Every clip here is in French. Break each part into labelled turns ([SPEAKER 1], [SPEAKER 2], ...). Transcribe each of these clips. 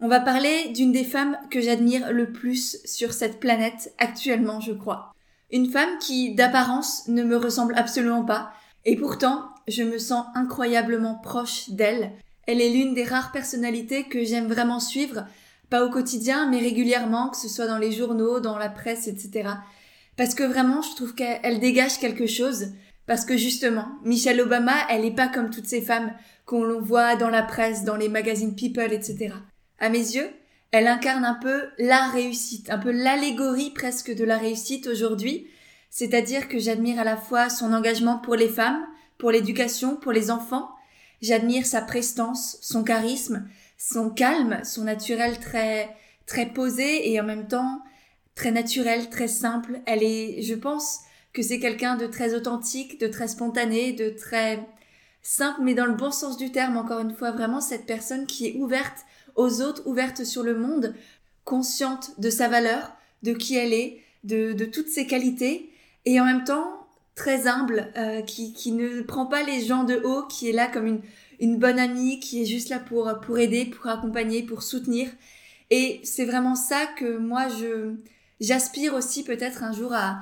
[SPEAKER 1] on va parler d'une des femmes que j'admire le plus sur cette planète actuellement, je crois. Une femme qui, d'apparence, ne me ressemble absolument pas, et pourtant, je me sens incroyablement proche d'elle. Elle est l'une des rares personnalités que j'aime vraiment suivre, pas au quotidien, mais régulièrement, que ce soit dans les journaux, dans la presse, etc. Parce que vraiment, je trouve qu'elle dégage quelque chose. Parce que justement, Michelle Obama, elle n'est pas comme toutes ces femmes qu'on voit dans la presse, dans les magazines People, etc. À mes yeux, elle incarne un peu la réussite, un peu l'allégorie presque de la réussite aujourd'hui. C'est-à-dire que j'admire à la fois son engagement pour les femmes, pour l'éducation, pour les enfants. J'admire sa prestance, son charisme, son calme, son naturel très, très posé et en même temps très naturel, très simple. Elle est, je pense que c'est quelqu'un de très authentique, de très spontané, de très simple, mais dans le bon sens du terme, encore une fois, vraiment cette personne qui est ouverte aux autres, ouverte sur le monde, consciente de sa valeur, de qui elle est, de, toutes ses qualités, et en même temps très humble, euh, qui, ne prend pas les gens de haut, qui est là comme une, bonne amie, qui est juste là pour, pour aider, pour accompagner, pour soutenir. Et c'est vraiment ça que moi, je j'aspire aussi peut-être un jour à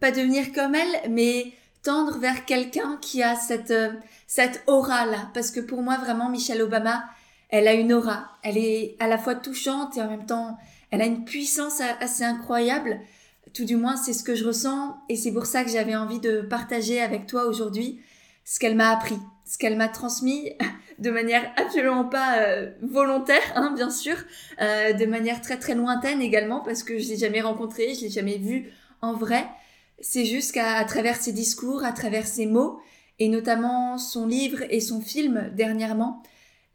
[SPEAKER 1] pas devenir comme elle, mais tendre vers quelqu'un qui a cette, cette aura-là. Parce que pour moi, vraiment, Michelle Obama, elle a une aura. Elle est à la fois touchante et en même temps, elle a une puissance assez incroyable. Tout du moins, c'est ce que je ressens et c'est pour ça que j'avais envie de partager avec toi aujourd'hui ce qu'elle m'a appris, ce qu'elle m'a transmis de manière absolument pas euh, volontaire, hein, bien sûr, euh, de manière très très lointaine également parce que je l'ai jamais rencontrée, je l'ai jamais vue en vrai. C'est juste qu'à travers ses discours, à travers ses mots et notamment son livre et son film dernièrement,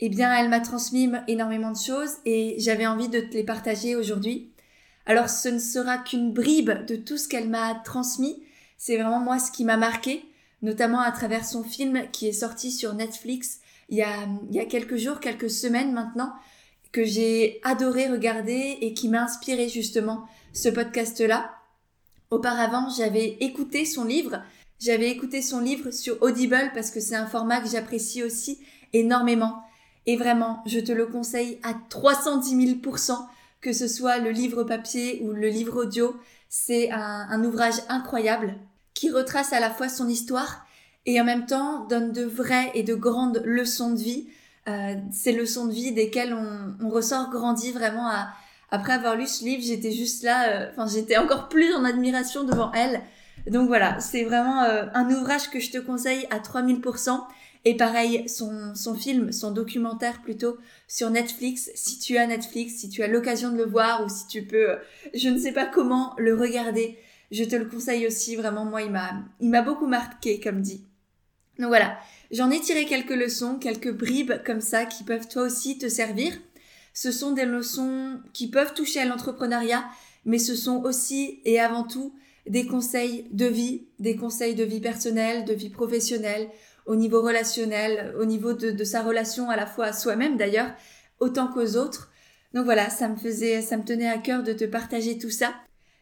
[SPEAKER 1] eh bien, elle m'a transmis énormément de choses et j'avais envie de te les partager aujourd'hui. Alors, ce ne sera qu'une bribe de tout ce qu'elle m'a transmis. C'est vraiment moi ce qui m'a marqué, notamment à travers son film qui est sorti sur Netflix il y a, il y a quelques jours, quelques semaines maintenant, que j'ai adoré regarder et qui m'a inspiré justement ce podcast-là. Auparavant, j'avais écouté son livre. J'avais écouté son livre sur Audible parce que c'est un format que j'apprécie aussi énormément. Et vraiment, je te le conseille à 310 000% que ce soit le livre papier ou le livre audio. C'est un, ouvrage incroyable qui retrace à la fois son histoire et en même temps donne de vraies et de grandes leçons de vie. Euh, ces leçons de vie desquelles on, ressort grandi vraiment après avoir lu ce livre, j'étais juste là, euh, enfin j'étais encore plus en admiration devant elle. Donc voilà, c'est vraiment euh, un ouvrage que je te conseille à 3000%. Et pareil, son, film, son documentaire plutôt sur Netflix, si tu as Netflix, si tu as l'occasion de le voir ou si tu peux, je ne sais pas comment le regarder, je te le conseille aussi, vraiment, moi, il m'a, il m'a beaucoup marqué, comme dit. Donc voilà, j'en ai tiré quelques leçons, quelques bribes comme ça qui peuvent toi aussi te servir. Ce sont des leçons qui peuvent toucher à l'entrepreneuriat, mais ce sont aussi et avant tout des conseils de vie, des conseils de vie personnelle, de vie professionnelle, au niveau relationnel, au niveau de, sa relation à la fois à soi-même d'ailleurs, autant qu'aux autres. Donc voilà, ça me faisait, ça me tenait à cœur de te partager tout ça.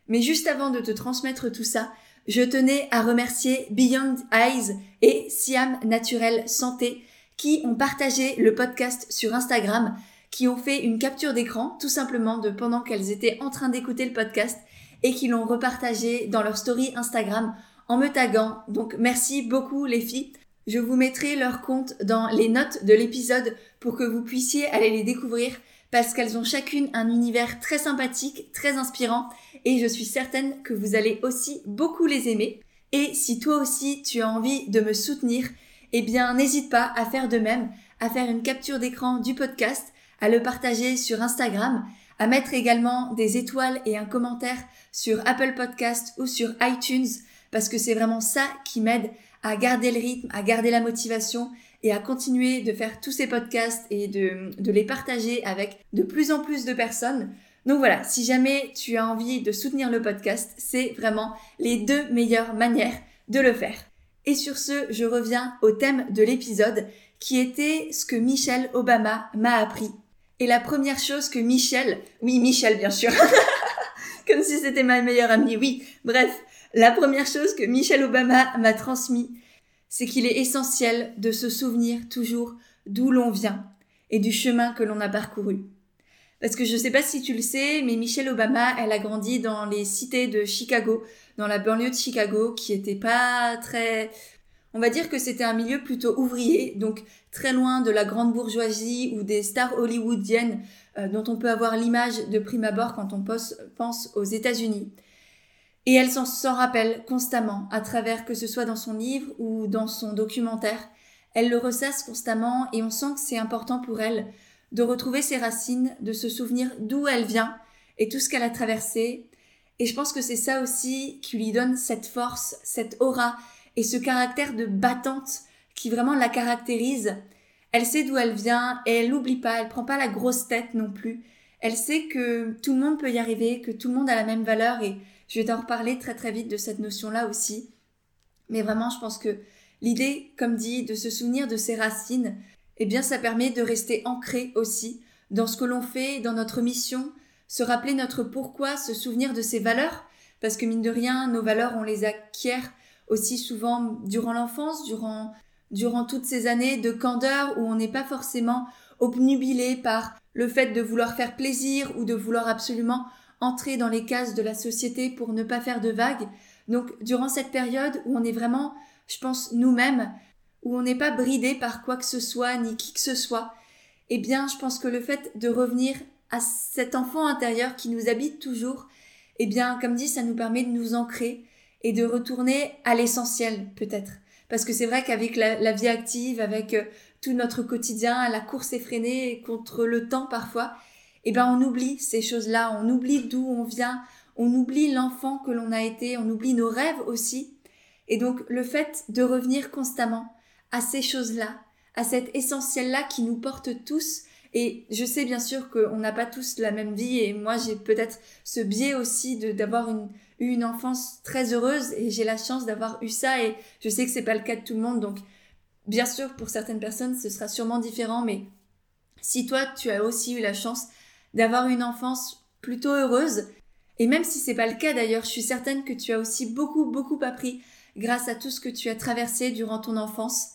[SPEAKER 1] Mais juste avant de te transmettre tout ça, je tenais à remercier Beyond Eyes et Siam Naturel Santé qui ont partagé le podcast sur Instagram, qui ont fait une capture d'écran tout simplement de pendant qu'elles étaient en train d'écouter le podcast et qui l'ont repartagé dans leur story Instagram en me taguant. Donc merci beaucoup les filles. Je vous mettrai leur compte dans les notes de l'épisode pour que vous puissiez aller les découvrir parce qu'elles ont chacune un univers très sympathique, très inspirant et je suis certaine que vous allez aussi beaucoup les aimer. Et si toi aussi tu as envie de me soutenir, eh bien n'hésite pas à faire de même, à faire une capture d'écran du podcast, à le partager sur Instagram, à mettre également des étoiles et un commentaire sur Apple Podcast ou sur iTunes parce que c'est vraiment ça qui m'aide à garder le rythme, à garder la motivation et à continuer de faire tous ces podcasts et de, de les partager avec de plus en plus de personnes. Donc voilà, si jamais tu as envie de soutenir le podcast, c'est vraiment les deux meilleures manières de le faire. Et sur ce, je reviens au thème de l'épisode qui était ce que Michelle Obama m'a appris. Et la première chose que Michelle, oui Michelle bien sûr, comme si c'était ma meilleure amie, oui, bref, la première chose que Michelle Obama m'a transmis, c'est qu'il est essentiel de se souvenir toujours d'où l'on vient et du chemin que l'on a parcouru. Parce que je sais pas si tu le sais, mais Michelle Obama, elle a grandi dans les cités de Chicago, dans la banlieue de Chicago, qui était pas très, on va dire que c'était un milieu plutôt ouvrier, donc très loin de la grande bourgeoisie ou des stars hollywoodiennes euh, dont on peut avoir l'image de prime abord quand on pense aux États-Unis. Et elle s'en rappelle constamment, à travers que ce soit dans son livre ou dans son documentaire. Elle le ressasse constamment et on sent que c'est important pour elle de retrouver ses racines, de se souvenir d'où elle vient et tout ce qu'elle a traversé. Et je pense que c'est ça aussi qui lui donne cette force, cette aura et ce caractère de battante qui vraiment la caractérise. Elle sait d'où elle vient et elle n'oublie pas, elle prend pas la grosse tête non plus. Elle sait que tout le monde peut y arriver, que tout le monde a la même valeur et je vais t'en reparler très très vite de cette notion-là aussi. Mais vraiment, je pense que l'idée, comme dit, de se souvenir de ses racines, eh bien ça permet de rester ancré aussi dans ce que l'on fait, dans notre mission, se rappeler notre pourquoi, se souvenir de ses valeurs, parce que mine de rien, nos valeurs, on les acquiert aussi souvent durant l'enfance, durant, durant toutes ces années de candeur où on n'est pas forcément obnubilé par le fait de vouloir faire plaisir ou de vouloir absolument entrer dans les cases de la société pour ne pas faire de vagues. Donc durant cette période où on est vraiment, je pense, nous-mêmes, où on n'est pas bridé par quoi que ce soit, ni qui que ce soit, eh bien, je pense que le fait de revenir à cet enfant intérieur qui nous habite toujours, eh bien, comme dit, ça nous permet de nous ancrer et de retourner à l'essentiel, peut-être. Parce que c'est vrai qu'avec la, vie active, avec euh, tout notre quotidien, la course effrénée contre le temps parfois, eh ben, on oublie ces choses-là, on oublie d'où on vient, on oublie l'enfant que l'on a été, on oublie nos rêves aussi. Et donc, le fait de revenir constamment, à ces choses-là, à cet essentiel-là qui nous porte tous. Et je sais bien sûr qu'on n'a pas tous la même vie. Et moi j'ai peut-être ce biais aussi d'avoir eu une enfance très heureuse. Et j'ai la chance d'avoir eu ça. Et je sais que c'est pas le cas de tout le monde. Donc bien sûr pour certaines personnes ce sera sûrement différent. Mais si toi tu as aussi eu la chance d'avoir une enfance plutôt heureuse et même si c'est pas le cas d'ailleurs je suis certaine que tu as aussi beaucoup beaucoup appris grâce à tout ce que tu as traversé durant ton enfance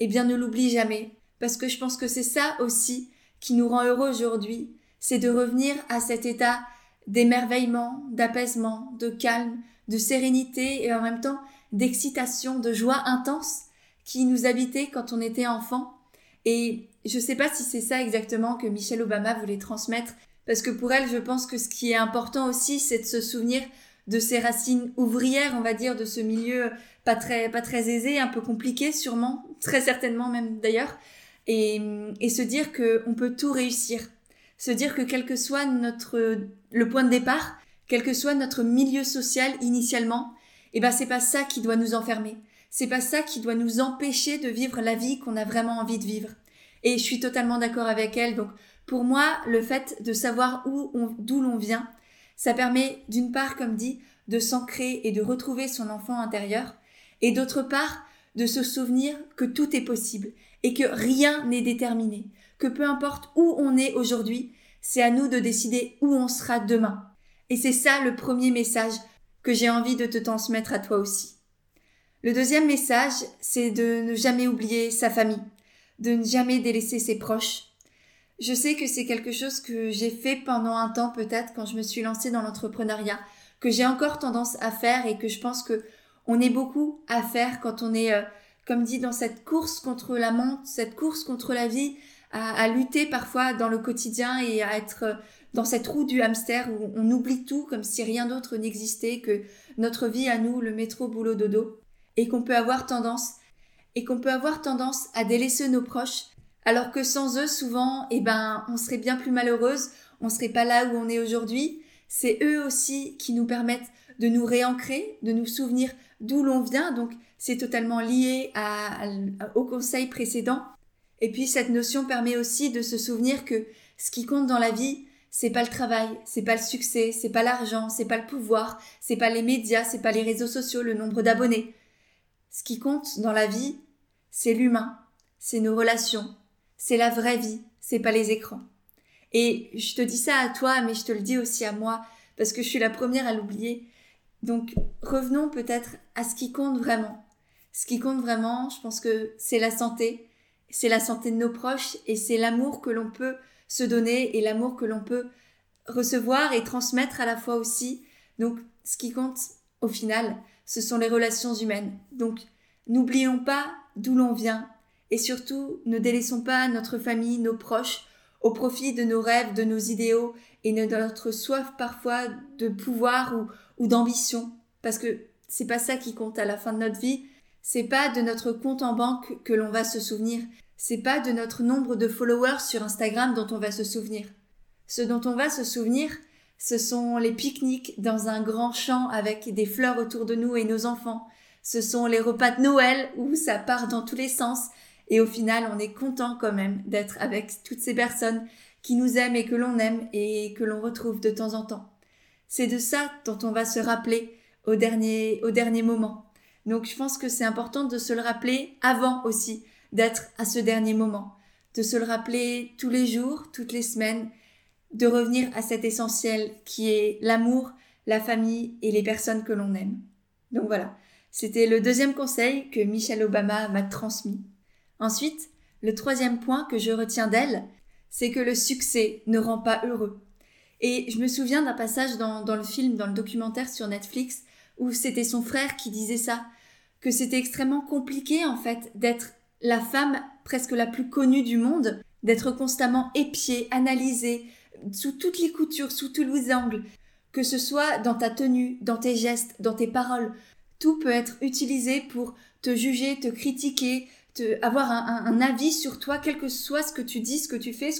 [SPEAKER 1] eh bien ne l'oublie jamais, parce que je pense que c'est ça aussi qui nous rend heureux aujourd'hui, c'est de revenir à cet état d'émerveillement, d'apaisement, de calme, de sérénité et en même temps d'excitation, de joie intense qui nous habitait quand on était enfant. Et je sais pas si c'est ça exactement que Michelle Obama voulait transmettre, parce que pour elle, je pense que ce qui est important aussi, c'est de se souvenir de ses racines ouvrières, on va dire, de ce milieu pas très, pas très aisé, un peu compliqué sûrement, très certainement même d'ailleurs, et, et se dire qu'on peut tout réussir. Se dire que quel que soit notre, le point de départ, quel que soit notre milieu social initialement, eh ben c'est pas ça qui doit nous enfermer. C'est pas ça qui doit nous empêcher de vivre la vie qu'on a vraiment envie de vivre. Et je suis totalement d'accord avec elle. Donc, pour moi, le fait de savoir où d'où l'on vient, ça permet d'une part, comme dit, de s'ancrer et de retrouver son enfant intérieur, et d'autre part de se souvenir que tout est possible et que rien n'est déterminé, que peu importe où on est aujourd'hui, c'est à nous de décider où on sera demain. Et c'est ça le premier message que j'ai envie de te transmettre à toi aussi. Le deuxième message, c'est de ne jamais oublier sa famille, de ne jamais délaisser ses proches. Je sais que c'est quelque chose que j'ai fait pendant un temps peut-être quand je me suis lancée dans l'entrepreneuriat, que j'ai encore tendance à faire et que je pense que on est beaucoup à faire quand on est, euh, comme dit, dans cette course contre la montre, cette course contre la vie, à, lutter parfois dans le quotidien et à être euh, dans cette roue du hamster où on oublie tout comme si rien d'autre n'existait que notre vie à nous, le métro, boulot, dodo, et qu'on peut avoir tendance, et qu'on peut avoir tendance à délaisser nos proches, alors que sans eux, souvent, eh ben, on serait bien plus malheureuse, on serait pas là où on est aujourd'hui. C'est eux aussi qui nous permettent de nous réancrer, de nous souvenir d'où l'on vient. Donc, c'est totalement lié au conseil précédent. Et puis, cette notion permet aussi de se souvenir que ce qui compte dans la vie, c'est pas le travail, c'est pas le succès, c'est pas l'argent, c'est pas le pouvoir, c'est pas les médias, c'est pas les réseaux sociaux, le nombre d'abonnés. Ce qui compte dans la vie, c'est l'humain, c'est nos relations, c'est la vraie vie, c'est pas les écrans. Et je te dis ça à toi, mais je te le dis aussi à moi, parce que je suis la première à l'oublier. Donc revenons peut-être à ce qui compte vraiment. Ce qui compte vraiment, je pense que c'est la santé, c'est la santé de nos proches et c'est l'amour que l'on peut se donner et l'amour que l'on peut recevoir et transmettre à la fois aussi. Donc ce qui compte au final, ce sont les relations humaines. Donc n'oublions pas d'où l'on vient et surtout ne délaissons pas notre famille, nos proches au profit de nos rêves, de nos idéaux et de notre soif parfois de pouvoir ou, d'ambition. Parce que c'est pas ça qui compte à la fin de notre vie. C'est pas de notre compte en banque que l'on va se souvenir. C'est pas de notre nombre de followers sur Instagram dont on va se souvenir. Ce dont on va se souvenir, ce sont les pique-niques dans un grand champ avec des fleurs autour de nous et nos enfants. Ce sont les repas de Noël où ça part dans tous les sens. Et au final, on est content quand même d'être avec toutes ces personnes qui nous aiment et que l'on aime et que l'on retrouve de temps en temps. C'est de ça dont on va se rappeler au dernier, au dernier moment. Donc je pense que c'est important de se le rappeler avant aussi d'être à ce dernier moment, de se le rappeler tous les jours, toutes les semaines, de revenir à cet essentiel qui est l'amour, la famille et les personnes que l'on aime. Donc voilà, c'était le deuxième conseil que Michelle Obama m'a transmis. Ensuite, le troisième point que je retiens d'elle, c'est que le succès ne rend pas heureux. Et je me souviens d'un passage dans, dans, le film, dans le documentaire sur Netflix, où c'était son frère qui disait ça, que c'était extrêmement compliqué en fait d'être la femme presque la plus connue du monde, d'être constamment épiée, analysée, sous toutes les coutures, sous tous les angles, que ce soit dans ta tenue, dans tes gestes, dans tes paroles, tout peut être utilisé pour te juger, te critiquer, te, avoir un, avis sur toi, quel que soit ce que tu dis, ce que tu fais,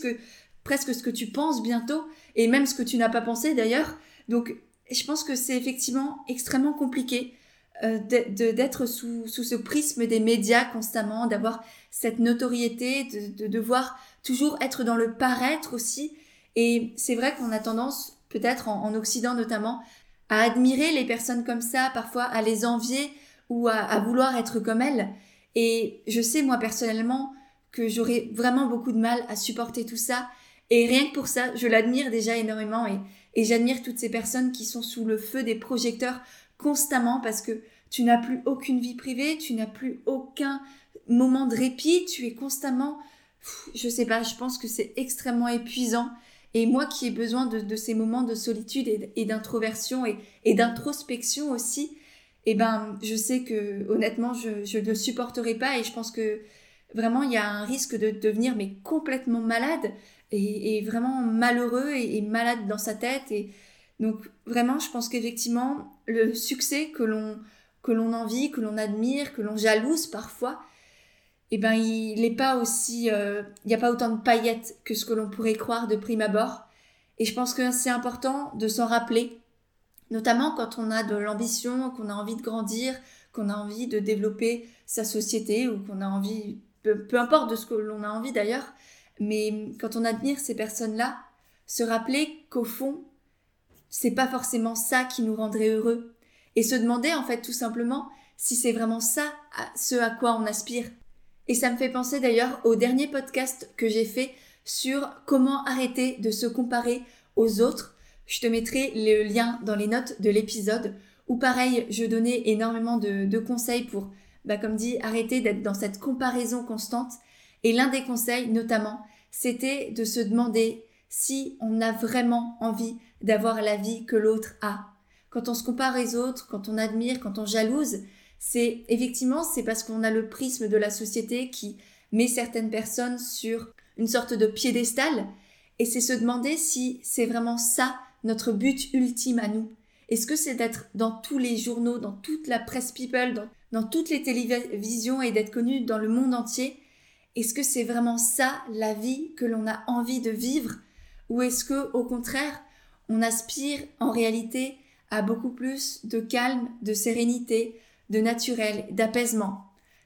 [SPEAKER 1] presque ce que tu penses bientôt, et même ce que tu n'as pas pensé d'ailleurs. Donc, je pense que c'est effectivement extrêmement compliqué euh, d'être sous, sous, ce prisme des médias constamment, d'avoir cette notoriété, de, de, devoir toujours être dans le paraître aussi. Et c'est vrai qu'on a tendance, peut-être en, Occident notamment, à admirer les personnes comme ça, parfois à les envier ou à, vouloir être comme elles. Et je sais moi personnellement que j'aurais vraiment beaucoup de mal à supporter tout ça et rien que pour ça, je l'admire déjà énormément et, et j'admire toutes ces personnes qui sont sous le feu des projecteurs constamment parce que tu n'as plus aucune vie privée, tu n'as plus aucun moment de répit, tu es constamment, je sais pas, je pense que c'est extrêmement épuisant. Et moi qui ai besoin de, de ces moments de solitude et, d'introversion et, et d'introspection aussi, eh ben, je sais que honnêtement, je, je ne supporterai pas et je pense que vraiment il y a un risque de devenir mais complètement malade et, vraiment malheureux et, malade dans sa tête. Et donc vraiment, je pense qu'effectivement, le succès que l'on que l'on envie, que l'on admire, que l'on jalouse parfois, eh ben il n'est pas aussi, euh, il n'y a pas autant de paillettes que ce que l'on pourrait croire de prime abord. Et je pense que c'est important de s'en rappeler, notamment quand on a de l'ambition, qu'on a envie de grandir, qu'on a envie de développer sa société ou qu'on a envie, peu, peu importe de ce que l'on a envie d'ailleurs, mais quand on admire ces personnes-là, se rappeler qu'au fond, c'est pas forcément ça qui nous rendrait heureux. Et se demander, en fait, tout simplement, si c'est vraiment ça, ce à quoi on aspire. Et ça me fait penser d'ailleurs au dernier podcast que j'ai fait sur comment arrêter de se comparer aux autres. Je te mettrai le lien dans les notes de l'épisode où pareil, je donnais énormément de, de conseils pour, bah, comme dit, arrêter d'être dans cette comparaison constante et l'un des conseils, notamment, c'était de se demander si on a vraiment envie d'avoir la vie que l'autre a. Quand on se compare aux autres, quand on admire, quand on jalouse, c'est effectivement c'est parce qu'on a le prisme de la société qui met certaines personnes sur une sorte de piédestal et c'est se demander si c'est vraiment ça notre but ultime à nous. Est-ce que c'est d'être dans tous les journaux, dans toute la presse people, dans, dans toutes les télévisions et d'être connu dans le monde entier? Est-ce que c'est vraiment ça la vie que l'on a envie de vivre? Ou est-ce que au contraire, on aspire en réalité à beaucoup plus de calme, de sérénité, de naturel, d'apaisement.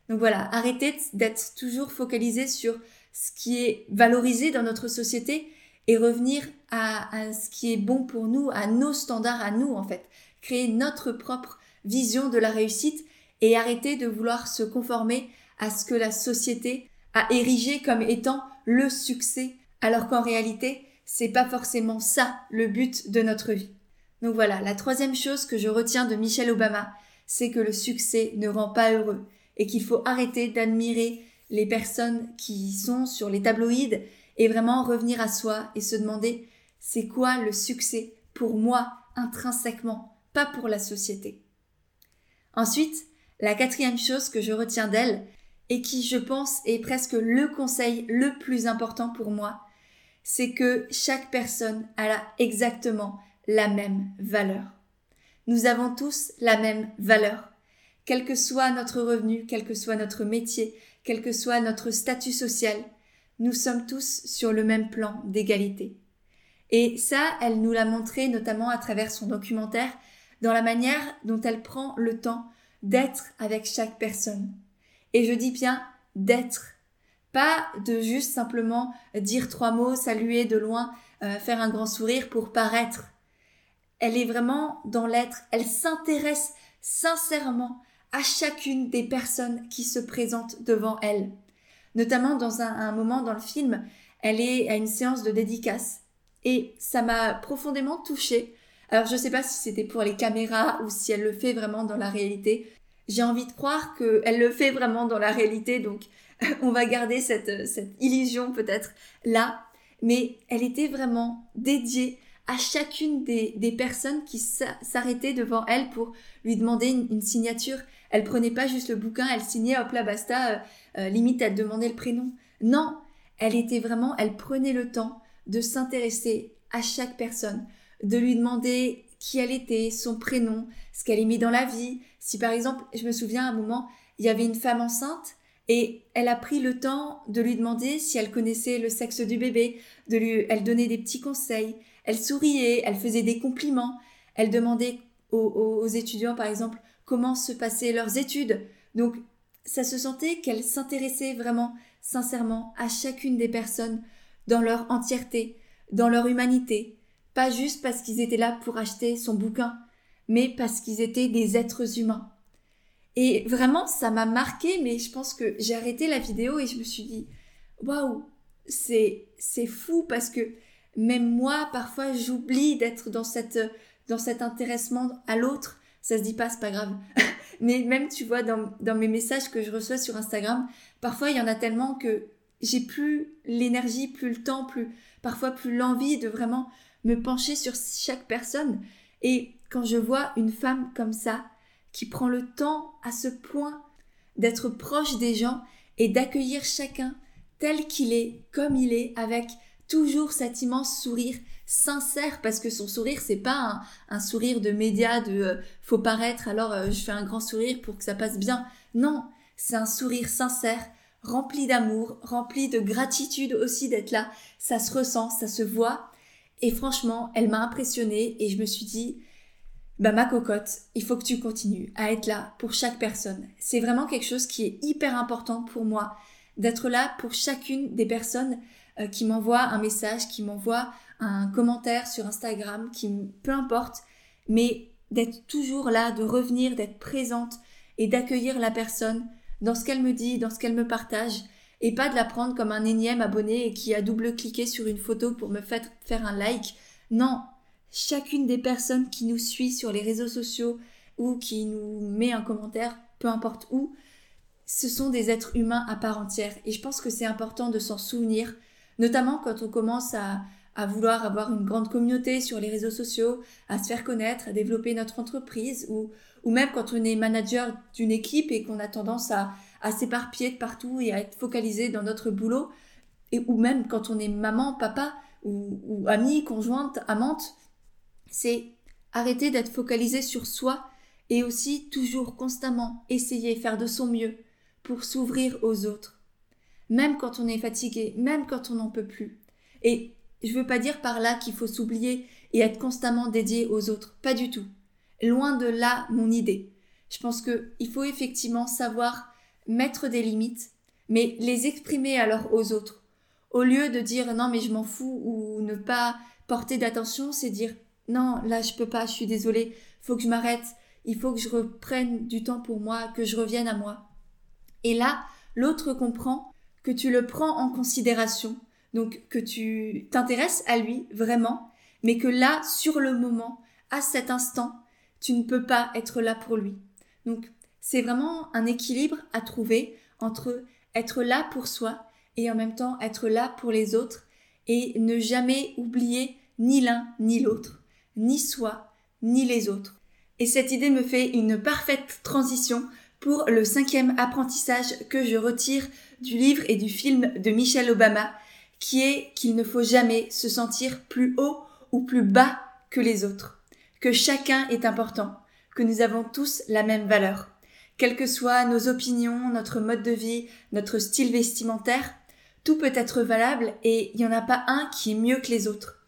[SPEAKER 1] Donc voilà, arrêtez d'être toujours focalisé sur ce qui est valorisé dans notre société et revenir à, à, ce qui est bon pour nous, à nos standards, à nous en fait. Créer notre propre vision de la réussite et arrêter de vouloir se conformer à ce que la société a érigé comme étant le succès, alors qu'en réalité, c'est pas forcément ça le but de notre vie. Donc voilà, la troisième chose que je retiens de Michelle Obama, c'est que le succès ne rend pas heureux et qu'il faut arrêter d'admirer les personnes qui sont sur les tabloïds et vraiment revenir à soi et se demander c'est quoi le succès pour moi intrinsèquement, pas pour la société. Ensuite, la quatrième chose que je retiens d'elle, et qui je pense est presque le conseil le plus important pour moi, c'est que chaque personne a exactement la même valeur. Nous avons tous la même valeur. Quel que soit notre revenu, quel que soit notre métier, quel que soit notre statut social, nous sommes tous sur le même plan d'égalité. Et ça, elle nous l'a montré notamment à travers son documentaire, dans la manière dont elle prend le temps d'être avec chaque personne. Et je dis bien d'être, pas de juste simplement dire trois mots, saluer de loin, euh, faire un grand sourire pour paraître. Elle est vraiment dans l'être, elle s'intéresse sincèrement à chacune des personnes qui se présentent devant elle. Notamment dans un, moment dans le film, elle est à une séance de dédicace. Et ça m'a profondément touchée. Alors je ne sais pas si c'était pour les caméras ou si elle le fait vraiment dans la réalité. J'ai envie de croire qu'elle le fait vraiment dans la réalité, donc on va garder cette illusion peut-être là. Mais elle était vraiment dédiée à chacune des, personnes qui s'arrêtaient devant elle pour lui demander une, signature. Elle prenait pas juste le bouquin, elle signait, hop là, basta, euh, euh, limite elle demandait le prénom. Non, elle était vraiment, elle prenait le temps de s'intéresser à chaque personne, de lui demander qui elle était, son prénom, ce qu'elle aimait dans la vie. Si par exemple, je me souviens à un moment, il y avait une femme enceinte et elle a pris le temps de lui demander si elle connaissait le sexe du bébé, de lui, elle donnait des petits conseils, elle souriait, elle faisait des compliments, elle demandait aux, étudiants par exemple comment se passaient leurs études. Donc ça se sentait qu'elle s'intéressait vraiment sincèrement à chacune des personnes dans leur entièreté, dans leur humanité, pas juste parce qu'ils étaient là pour acheter son bouquin, mais parce qu'ils étaient des êtres humains. Et vraiment, ça m'a marqué, mais je pense que j'ai arrêté la vidéo et je me suis dit, waouh, c'est, c'est fou parce que même moi, parfois, j'oublie d'être dans cette, dans cet intéressement à l'autre. Ça se dit pas, c'est pas grave. mais même, tu vois, dans, dans mes messages que je reçois sur Instagram, parfois, il y en a tellement que j'ai plus l'énergie, plus le temps, plus, parfois plus l'envie de vraiment me pencher sur chaque personne. Et quand je vois une femme comme ça, qui prend le temps à ce point d'être proche des gens et d'accueillir chacun tel qu'il est, comme il est, avec toujours cet immense sourire sincère, parce que son sourire, c'est pas un, sourire de média, de euh, faut paraître, alors euh, je fais un grand sourire pour que ça passe bien. Non, c'est un sourire sincère, rempli d'amour, rempli de gratitude aussi d'être là. Ça se ressent, ça se voit, et franchement, elle m'a impressionnée et je me suis dit, bah ma cocotte, il faut que tu continues à être là pour chaque personne. C'est vraiment quelque chose qui est hyper important pour moi, d'être là pour chacune des personnes euh, qui m'envoient un message, qui m'envoient un commentaire sur Instagram, qui peu importe, mais d'être toujours là, de revenir, d'être présente et d'accueillir la personne dans ce qu'elle me dit, dans ce qu'elle me partage, et pas de la prendre comme un énième abonné et qui a double-cliqué sur une photo pour me faire un like. Non, chacune des personnes qui nous suit sur les réseaux sociaux ou qui nous met un commentaire, peu importe où, ce sont des êtres humains à part entière. Et je pense que c'est important de s'en souvenir, notamment quand on commence à, à vouloir avoir une grande communauté sur les réseaux sociaux, à se faire connaître, à développer notre entreprise, ou, ou même quand on est manager d'une équipe et qu'on a tendance à, à s'éparpiller de partout et à être focalisé dans notre boulot, et, ou même quand on est maman, papa, ou, ou amie, conjointe, amante, c'est arrêter d'être focalisé sur soi et aussi toujours constamment essayer, faire de son mieux pour s'ouvrir aux autres. Même quand on est fatigué, même quand on n'en peut plus. Et je veux pas dire par là qu'il faut s'oublier et être constamment dédié aux autres. Pas du tout. Loin de là mon idée. Je pense qu'il faut effectivement savoir mettre des limites, mais les exprimer alors aux autres. au lieu de dire non mais je m'en fous ou ne pas porter d'attention, c'est dire non, là je peux pas, je suis désolée, faut que je m'arrête, il faut que je reprenne du temps pour moi, que je revienne à moi. Et là, l'autre comprend que tu le prends en considération, donc que tu t'intéresses à lui vraiment, mais que là, sur le moment, à cet instant, tu ne peux pas être là pour lui. Donc, c'est vraiment un équilibre à trouver entre être là pour soi et en même temps être là pour les autres et ne jamais oublier ni l'un ni l'autre, ni soi, ni les autres. Et cette idée me fait une parfaite transition pour le cinquième apprentissage que je retire du livre et du film de Michelle Obama, qui est qu'il ne faut jamais se sentir plus haut ou plus bas que les autres, que chacun est important, que nous avons tous la même valeur. Quelles que soient nos opinions, notre mode de vie, notre style vestimentaire, tout peut être valable et il n'y en a pas un qui est mieux que les autres.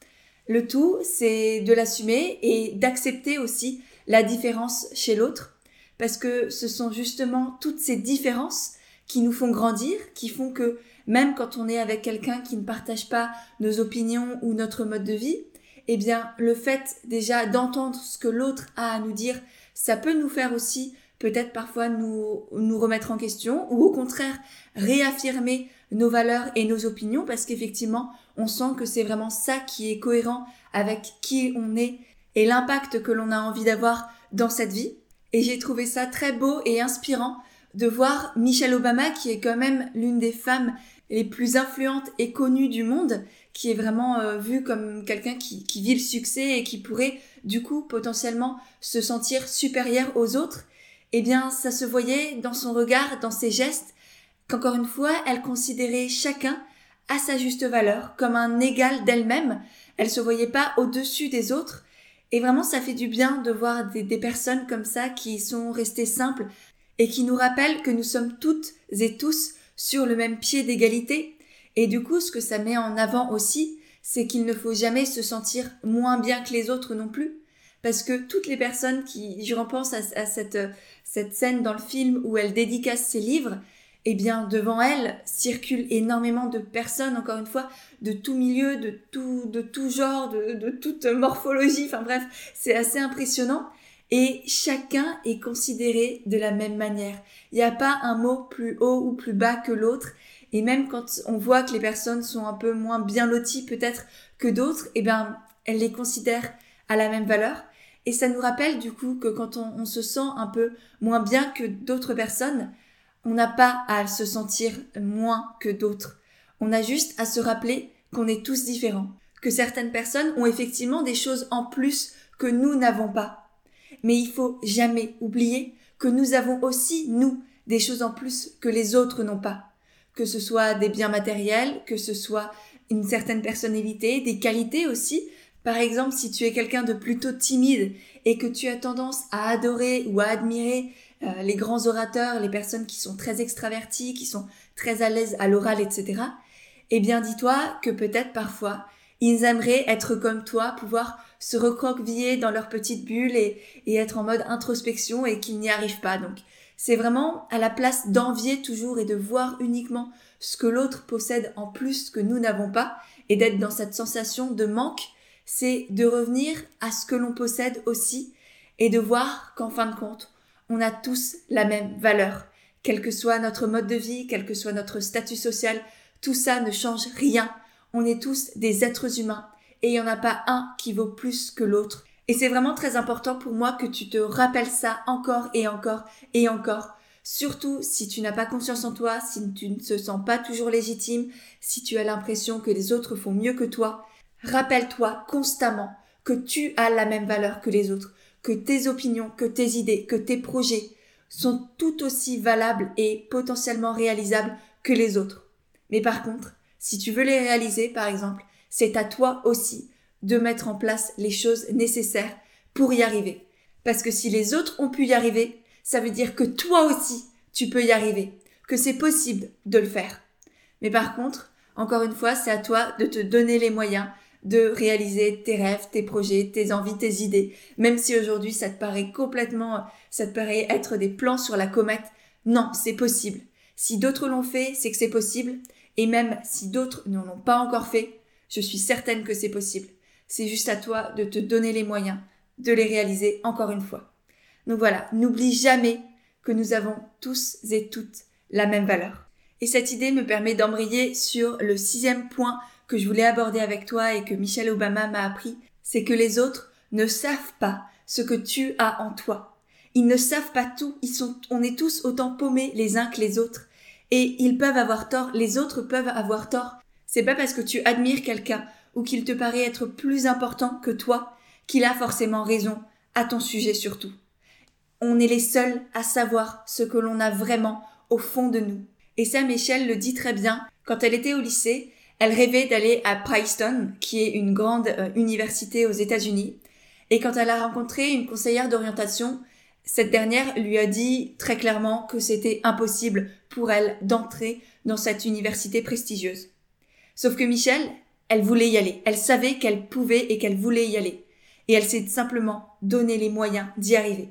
[SPEAKER 1] Le tout, c'est de l'assumer et d'accepter aussi la différence chez l'autre, parce que ce sont justement toutes ces différences qui nous font grandir, qui font que même quand on est avec quelqu'un qui ne partage pas nos opinions ou notre mode de vie, eh bien le fait déjà d'entendre ce que l'autre a à nous dire, ça peut nous faire aussi peut-être parfois nous, nous remettre en question ou au contraire réaffirmer nos valeurs et nos opinions parce qu'effectivement on sent que c'est vraiment ça qui est cohérent avec qui on est et l'impact que l'on a envie d'avoir dans cette vie. Et j'ai trouvé ça très beau et inspirant de voir Michelle Obama, qui est quand même l'une des femmes les plus influentes et connues du monde, qui est vraiment euh, vue comme quelqu'un qui, qui vit le succès et qui pourrait du coup potentiellement se sentir supérieure aux autres. Eh bien, ça se voyait dans son regard, dans ses gestes, qu'encore une fois, elle considérait chacun à sa juste valeur, comme un égal d'elle-même. Elle se voyait pas au-dessus des autres, et vraiment, ça fait du bien de voir des, personnes comme ça qui sont restées simples et qui nous rappellent que nous sommes toutes et tous sur le même pied d'égalité. Et du coup, ce que ça met en avant aussi, c'est qu'il ne faut jamais se sentir moins bien que les autres non plus. Parce que toutes les personnes qui, je repense à, à cette, cette scène dans le film où elle dédicace ses livres, eh bien, devant elle circulent énormément de personnes, encore une fois, de tout milieu, de tout, de tout genre, de, de toute morphologie. Enfin bref, c'est assez impressionnant. Et chacun est considéré de la même manière. Il n'y a pas un mot plus haut ou plus bas que l'autre. Et même quand on voit que les personnes sont un peu moins bien loties peut-être que d'autres, eh bien, elles les considèrent à la même valeur. Et ça nous rappelle du coup que quand on, on se sent un peu moins bien que d'autres personnes, on n'a pas à se sentir moins que d'autres. On a juste à se rappeler qu'on est tous différents, que certaines personnes ont effectivement des choses en plus que nous n'avons pas. Mais il faut jamais oublier que nous avons aussi, nous, des choses en plus que les autres n'ont pas. Que ce soit des biens matériels, que ce soit une certaine personnalité, des qualités aussi. Par exemple, si tu es quelqu'un de plutôt timide et que tu as tendance à adorer ou à admirer euh, les grands orateurs, les personnes qui sont très extraverties, qui sont très à l'aise à l'oral, etc., eh bien dis-toi que peut-être parfois, ils aimeraient être comme toi, pouvoir se recroqueviller dans leur petite bulle et, et être en mode introspection et qu'ils n'y arrivent pas. Donc c'est vraiment à la place d'envier toujours et de voir uniquement ce que l'autre possède en plus que nous n'avons pas et d'être dans cette sensation de manque, c'est de revenir à ce que l'on possède aussi et de voir qu'en fin de compte, on a tous la même valeur. Quel que soit notre mode de vie, quel que soit notre statut social, tout ça ne change rien. On est tous des êtres humains et il n'y en a pas un qui vaut plus que l'autre. Et c'est vraiment très important pour moi que tu te rappelles ça encore et encore et encore. Surtout si tu n'as pas confiance en toi, si tu ne te sens pas toujours légitime, si tu as l'impression que les autres font mieux que toi. Rappelle-toi constamment que tu as la même valeur que les autres, que tes opinions, que tes idées, que tes projets sont tout aussi valables et potentiellement réalisables que les autres. Mais par contre, si tu veux les réaliser, par exemple, c'est à toi aussi de mettre en place les choses nécessaires pour y arriver. Parce que si les autres ont pu y arriver, ça veut dire que toi aussi, tu peux y arriver, que c'est possible de le faire. Mais par contre, encore une fois, c'est à toi de te donner les moyens de réaliser tes rêves, tes projets, tes envies, tes idées. Même si aujourd'hui ça te paraît complètement, ça te paraît être des plans sur la comète. Non, c'est possible. Si d'autres l'ont fait, c'est que c'est possible. Et même si d'autres n'en ont pas encore fait, je suis certaine que c'est possible. C'est juste à toi de te donner les moyens de les réaliser encore une fois. Donc voilà, n'oublie jamais que nous avons tous et toutes la même valeur. Et cette idée me permet d'embrayer sur le sixième point que je voulais aborder avec toi et que Michelle Obama m'a appris, c'est que les autres ne savent pas ce que tu as en toi. Ils ne savent pas tout, ils sont, on est tous autant paumés les uns que les autres. Et ils peuvent avoir tort, les autres peuvent avoir tort. C'est pas parce que tu admires quelqu'un ou qu'il te paraît être plus important que toi qu'il a forcément raison à ton sujet surtout. On est les seuls à savoir ce que l'on a vraiment au fond de nous. Et ça, Michelle le dit très bien. Quand elle était au lycée, elle rêvait d'aller à Princeton, qui est une grande euh, université aux États-Unis. Et quand elle a rencontré une conseillère d'orientation, cette dernière lui a dit très clairement que c'était impossible pour elle d'entrer dans cette université prestigieuse. Sauf que Michelle, elle voulait y aller. Elle savait qu'elle pouvait et qu'elle voulait y aller. Et elle s'est simplement donné les moyens d'y arriver.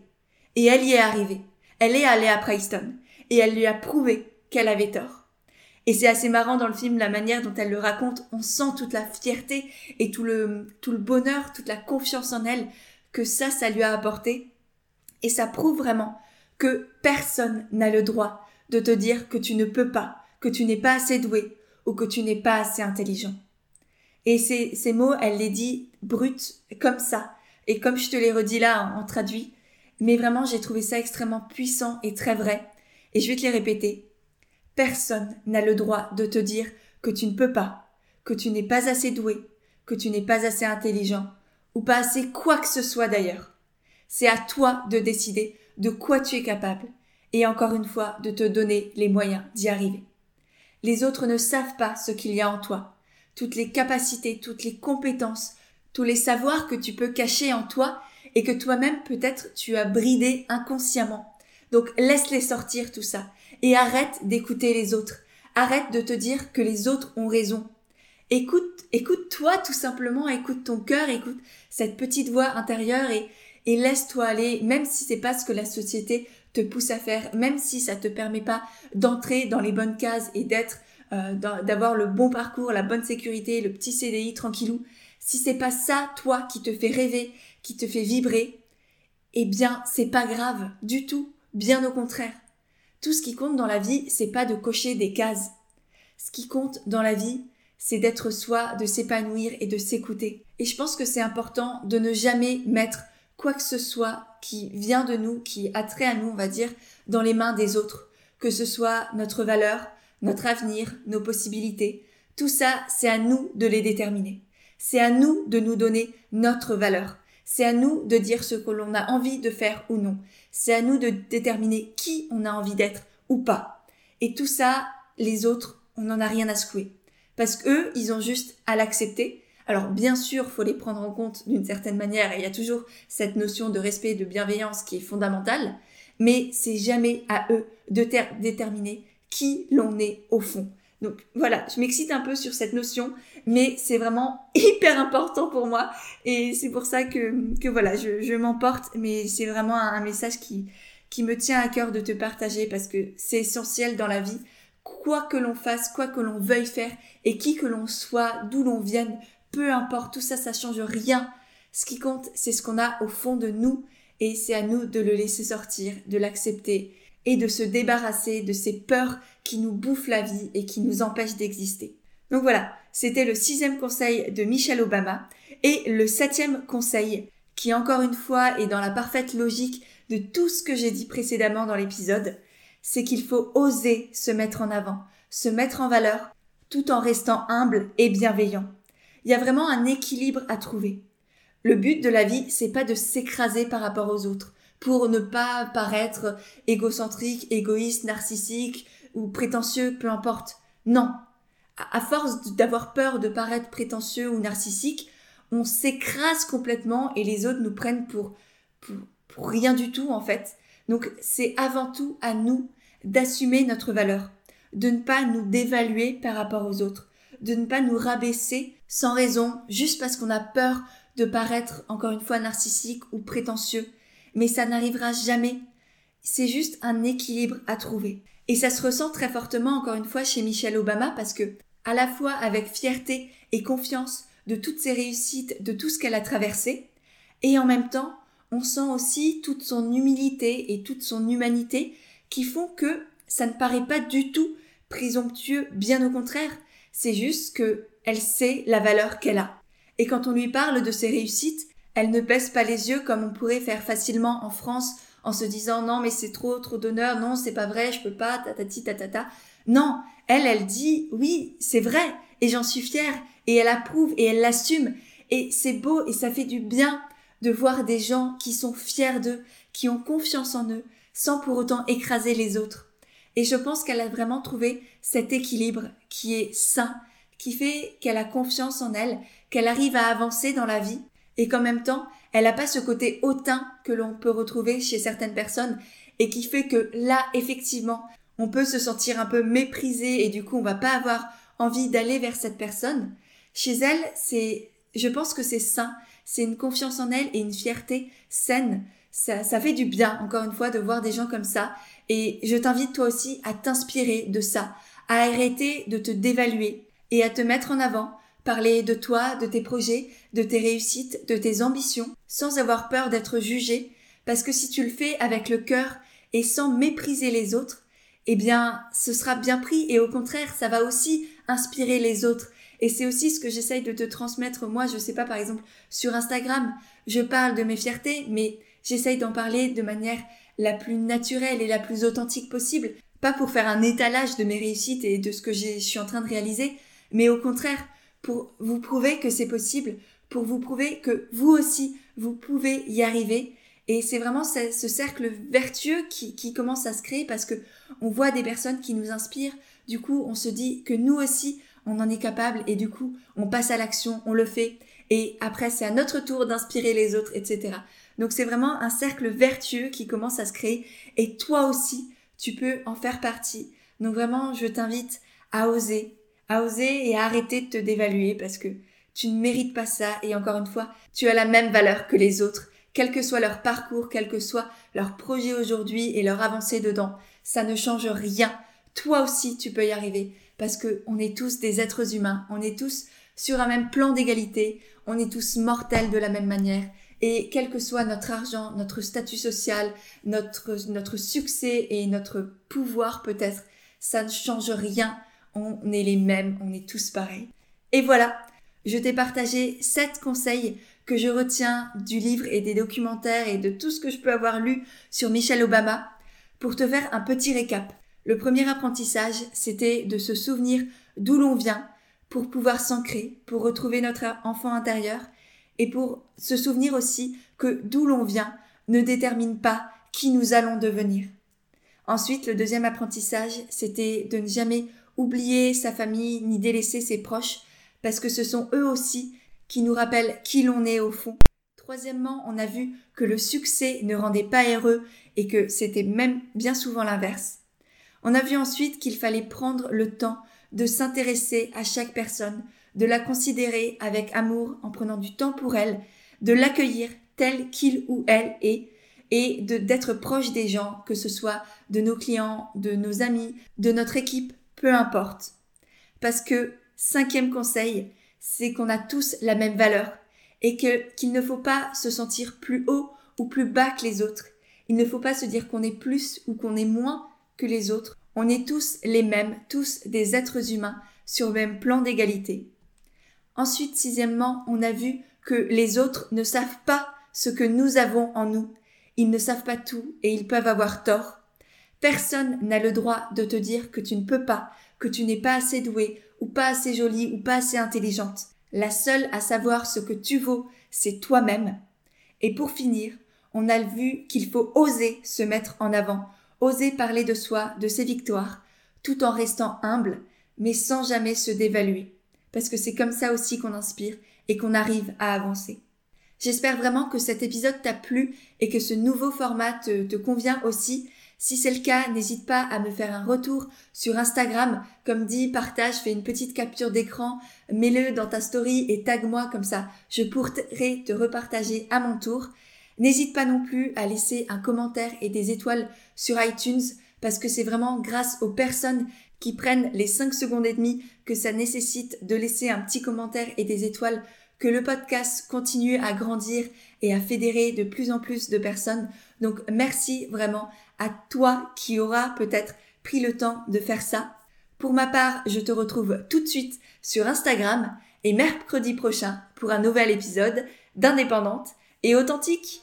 [SPEAKER 1] Et elle y est arrivée. Elle est allée à Princeton. Et elle lui a prouvé qu'elle avait tort. Et c'est assez marrant dans le film la manière dont elle le raconte. On sent toute la fierté et tout le, tout le bonheur, toute la confiance en elle que ça, ça lui a apporté. Et ça prouve vraiment que personne n'a le droit de te dire que tu ne peux pas, que tu n'es pas assez doué ou que tu n'es pas assez intelligent. Et ces, ces mots, elle les dit brutes, comme ça. Et comme je te les redis là en traduit, mais vraiment j'ai trouvé ça extrêmement puissant et très vrai. Et je vais te les répéter. Personne n'a le droit de te dire que tu ne peux pas, que tu n'es pas assez doué, que tu n'es pas assez intelligent, ou pas assez quoi que ce soit d'ailleurs. C'est à toi de décider de quoi tu es capable, et encore une fois de te donner les moyens d'y arriver. Les autres ne savent pas ce qu'il y a en toi, toutes les capacités, toutes les compétences, tous les savoirs que tu peux cacher en toi et que toi-même peut-être tu as bridé inconsciemment. Donc laisse-les sortir tout ça et arrête d'écouter les autres. Arrête de te dire que les autres ont raison. Écoute, écoute-toi tout simplement, écoute ton cœur, écoute cette petite voix intérieure et, et laisse-toi aller, même si c'est pas ce que la société te pousse à faire, même si ça te permet pas d'entrer dans les bonnes cases et d'être, euh, d'avoir le bon parcours, la bonne sécurité, le petit CDI tranquillou. Si c'est pas ça, toi, qui te fait rêver, qui te fait vibrer, eh bien, c'est pas grave du tout. Bien au contraire. Tout ce qui compte dans la vie, c'est pas de cocher des cases. Ce qui compte dans la vie, c'est d'être soi, de s'épanouir et de s'écouter. Et je pense que c'est important de ne jamais mettre quoi que ce soit qui vient de nous, qui a trait à nous, on va dire, dans les mains des autres. Que ce soit notre valeur, notre avenir, nos possibilités. Tout ça, c'est à nous de les déterminer. C'est à nous de nous donner notre valeur. C'est à nous de dire ce que l'on a envie de faire ou non. C'est à nous de déterminer qui on a envie d'être ou pas. Et tout ça, les autres, on n'en a rien à secouer. Parce qu'eux, ils ont juste à l'accepter. Alors bien sûr, faut les prendre en compte d'une certaine manière, et il y a toujours cette notion de respect et de bienveillance qui est fondamentale, mais c'est jamais à eux de déterminer qui l'on est au fond. Donc voilà, je m'excite un peu sur cette notion, mais c'est vraiment hyper important pour moi et c'est pour ça que, que voilà, je, m'emporte, mais c'est vraiment un, message qui, qui me tient à cœur de te partager parce que c'est essentiel dans la vie. Quoi que l'on fasse, quoi que l'on veuille faire et qui que l'on soit, d'où l'on vienne, peu importe, tout ça, ça change rien. Ce qui compte, c'est ce qu'on a au fond de nous et c'est à nous de le laisser sortir, de l'accepter et de se débarrasser de ces peurs qui nous bouffent la vie et qui nous empêchent d'exister. Donc voilà, c'était le sixième conseil de Michelle Obama. Et le septième conseil, qui encore une fois est dans la parfaite logique de tout ce que j'ai dit précédemment dans l'épisode, c'est qu'il faut oser se mettre en avant, se mettre en valeur, tout en restant humble et bienveillant. Il y a vraiment un équilibre à trouver. Le but de la vie, c'est pas de s'écraser par rapport aux autres, pour ne pas paraître égocentrique, égoïste, narcissique ou prétentieux, peu importe. Non. À force d'avoir peur de paraître prétentieux ou narcissique, on s'écrase complètement et les autres nous prennent pour, pour, pour rien du tout en fait. Donc c'est avant tout à nous d'assumer notre valeur, de ne pas nous dévaluer par rapport aux autres, de ne pas nous rabaisser sans raison, juste parce qu'on a peur de paraître encore une fois narcissique ou prétentieux mais ça n'arrivera jamais. C'est juste un équilibre à trouver. Et ça se ressent très fortement, encore une fois, chez Michelle Obama, parce que, à la fois avec fierté et confiance de toutes ses réussites, de tout ce qu'elle a traversé, et en même temps, on sent aussi toute son humilité et toute son humanité qui font que ça ne paraît pas du tout présomptueux, bien au contraire, c'est juste que elle sait la valeur qu'elle a. Et quand on lui parle de ses réussites, elle ne baisse pas les yeux comme on pourrait faire facilement en France en se disant non mais c'est trop trop d'honneur, non c'est pas vrai, je peux pas, tatati tatata. Non, elle elle dit oui c'est vrai. Et j'en suis fière. Et elle approuve et elle l'assume. Et c'est beau et ça fait du bien de voir des gens qui sont fiers d'eux, qui ont confiance en eux, sans pour autant écraser les autres. Et je pense qu'elle a vraiment trouvé cet équilibre qui est sain, qui fait qu'elle a confiance en elle, qu'elle arrive à avancer dans la vie, et qu'en même temps, elle n'a pas ce côté hautain que l'on peut retrouver chez certaines personnes, et qui fait que là, effectivement, on peut se sentir un peu méprisé, et du coup, on va pas avoir envie d'aller vers cette personne. Chez elle, c'est, je pense que c'est sain, c'est une confiance en elle et une fierté saine. Ça, ça fait du bien, encore une fois, de voir des gens comme ça. Et je t'invite toi aussi à t'inspirer de ça, à arrêter de te dévaluer et à te mettre en avant, parler de toi, de tes projets, de tes réussites, de tes ambitions, sans avoir peur d'être jugé, parce que si tu le fais avec le cœur et sans mépriser les autres, eh bien, ce sera bien pris et au contraire, ça va aussi inspirer les autres et c'est aussi ce que j'essaye de te transmettre moi, je sais pas, par exemple, sur Instagram, je parle de mes fiertés, mais j'essaye d'en parler de manière la plus naturelle et la plus authentique possible. Pas pour faire un étalage de mes réussites et de ce que je suis en train de réaliser, mais au contraire, pour vous prouver que c'est possible, pour vous prouver que vous aussi, vous pouvez y arriver. Et c'est vraiment ce, cercle vertueux qui, qui commence à se créer parce que on voit des personnes qui nous inspirent. Du coup, on se dit que nous aussi, on en est capable et du coup, on passe à l'action, on le fait et après, c'est à notre tour d'inspirer les autres, etc. Donc c'est vraiment un cercle vertueux qui commence à se créer et toi aussi, tu peux en faire partie. Donc vraiment, je t'invite à oser, à oser et à arrêter de te dévaluer parce que tu ne mérites pas ça et encore une fois, tu as la même valeur que les autres, quel que soit leur parcours, quel que soit leur projet aujourd'hui et leur avancée dedans. Ça ne change rien. Toi aussi, tu peux y arriver parce que on est tous des êtres humains, on est tous sur un même plan d'égalité, on est tous mortels de la même manière. Et quel que soit notre argent, notre statut social, notre, notre succès et notre pouvoir peut-être, ça ne change rien. On est les mêmes, on est tous pareils. Et voilà, je t'ai partagé sept conseils que je retiens du livre et des documentaires et de tout ce que je peux avoir lu sur Michelle Obama pour te faire un petit récap. Le premier apprentissage, c'était de se souvenir d'où l'on vient pour pouvoir s'ancrer, pour retrouver notre enfant intérieur et pour se souvenir aussi que d'où l'on vient ne détermine pas qui nous allons devenir. Ensuite, le deuxième apprentissage, c'était de ne jamais oublier sa famille ni délaisser ses proches parce que ce sont eux aussi qui nous rappellent qui l'on est au fond. Troisièmement, on a vu que le succès ne rendait pas heureux et que c'était même bien souvent l'inverse. On a vu ensuite qu'il fallait prendre le temps de s'intéresser à chaque personne, de la considérer avec amour en prenant du temps pour elle, de l'accueillir tel qu'il ou elle est, et d'être proche des gens, que ce soit de nos clients, de nos amis, de notre équipe, peu importe. Parce que, cinquième conseil, c'est qu'on a tous la même valeur, et que qu'il ne faut pas se sentir plus haut ou plus bas que les autres. Il ne faut pas se dire qu'on est plus ou qu'on est moins, que les autres. On est tous les mêmes, tous des êtres humains, sur le même plan d'égalité. Ensuite, sixièmement, on a vu que les autres ne savent pas ce que nous avons en nous. Ils ne savent pas tout et ils peuvent avoir tort. Personne n'a le droit de te dire que tu ne peux pas, que tu n'es pas assez doué, ou pas assez jolie, ou pas assez intelligente. La seule à savoir ce que tu vaux, c'est toi-même. Et pour finir, on a vu qu'il faut oser se mettre en avant, oser parler de soi, de ses victoires, tout en restant humble, mais sans jamais se dévaluer. Parce que c'est comme ça aussi qu'on inspire et qu'on arrive à avancer. J'espère vraiment que cet épisode t'a plu et que ce nouveau format te, convient aussi. Si c'est le cas, n'hésite pas à me faire un retour sur Instagram. Comme dit, partage, fais une petite capture d'écran, mets-le dans ta story et tag-moi comme ça. Je pourrai te repartager à mon tour. N'hésite pas non plus à laisser un commentaire et des étoiles sur iTunes parce que c'est vraiment grâce aux personnes qui prennent les 5 secondes et demie que ça nécessite de laisser un petit commentaire et des étoiles que le podcast continue à grandir et à fédérer de plus en plus de personnes. Donc merci vraiment à toi qui aura peut-être pris le temps de faire ça. Pour ma part, je te retrouve tout de suite sur Instagram et mercredi prochain pour un nouvel épisode d'Indépendante et authentique.